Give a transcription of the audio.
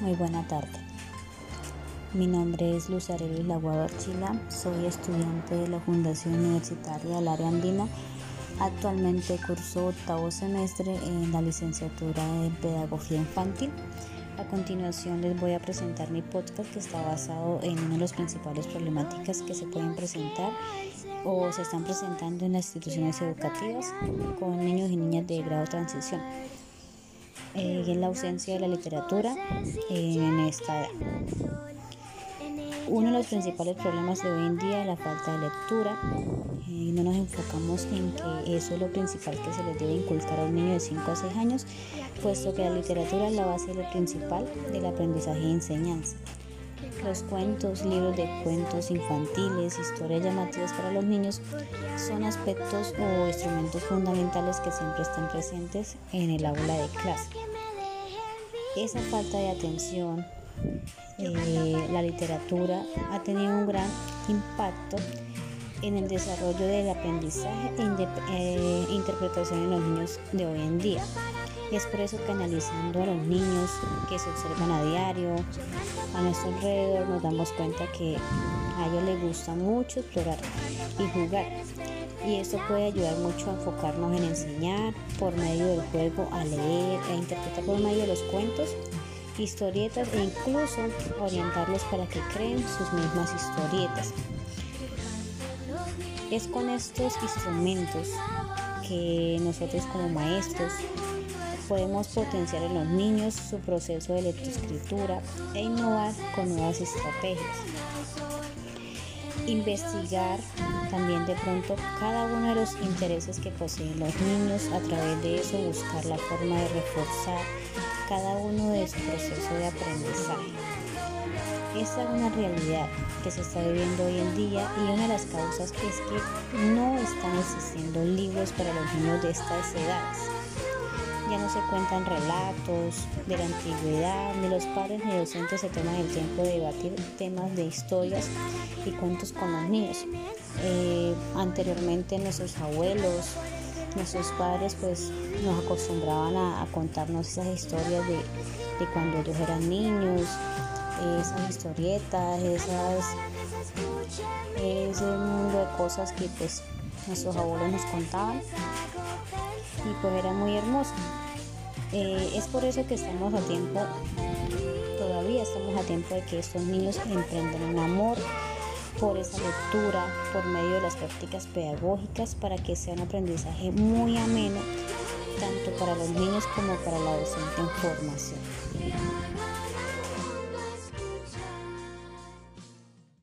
Muy buena tarde. Mi nombre es Luz Arelis Laguado Archila, soy estudiante de la Fundación Universitaria del Área Andina. Actualmente curso octavo semestre en la licenciatura en Pedagogía Infantil. A continuación les voy a presentar mi podcast que está basado en una de las principales problemáticas que se pueden presentar o se están presentando en las instituciones educativas con niños y niñas de grado transición. Eh, y en la ausencia de la literatura en esta edad. Uno de los principales problemas de hoy en día es la falta de lectura. No nos enfocamos en que eso es lo principal que se les debe inculcar a un niño de 5 a 6 años, puesto que la literatura es la base lo principal del aprendizaje y enseñanza. Los cuentos, libros de cuentos infantiles, historias llamativas para los niños son aspectos o instrumentos fundamentales que siempre están presentes en el aula de clase. Esa falta de atención, eh, la literatura ha tenido un gran impacto en el desarrollo del aprendizaje e eh, interpretación en los niños de hoy en día. Y es por eso que analizando a los niños que se observan a diario, a nuestro alrededor, nos damos cuenta que a ellos les gusta mucho explorar y jugar. Y esto puede ayudar mucho a enfocarnos en enseñar por medio del juego, a leer, e interpretar por medio de los cuentos historietas e incluso orientarlos para que creen sus mismas historietas. Es con estos instrumentos que nosotros como maestros podemos potenciar en los niños su proceso de lectoescritura e innovar con nuevas estrategias. Investigar también de pronto cada uno de los intereses que poseen los niños, a través de eso buscar la forma de reforzar cada uno de su proceso de aprendizaje. Esta es una realidad que se está viviendo hoy en día y una de las causas es que no están existiendo libros para los niños de estas edades. Ya no se cuentan relatos de la antigüedad, ni los padres ni docentes se toman el tiempo de debatir temas de historias y cuentos con los niños. Eh, anteriormente nuestros abuelos, nuestros padres pues nos acostumbraban a, contarnos esas historias de, cuando ellos eran niños, esas historietas, esas, ese mundo de cosas que pues nuestros abuelos nos contaban y pues era muy hermoso. Eh, es por eso que estamos a tiempo, todavía estamos a tiempo de que estos niños emprendan un amor por esa lectura, por medio de las prácticas pedagógicas, para que sea un aprendizaje muy ameno, tanto para los niños como para la docente en formación.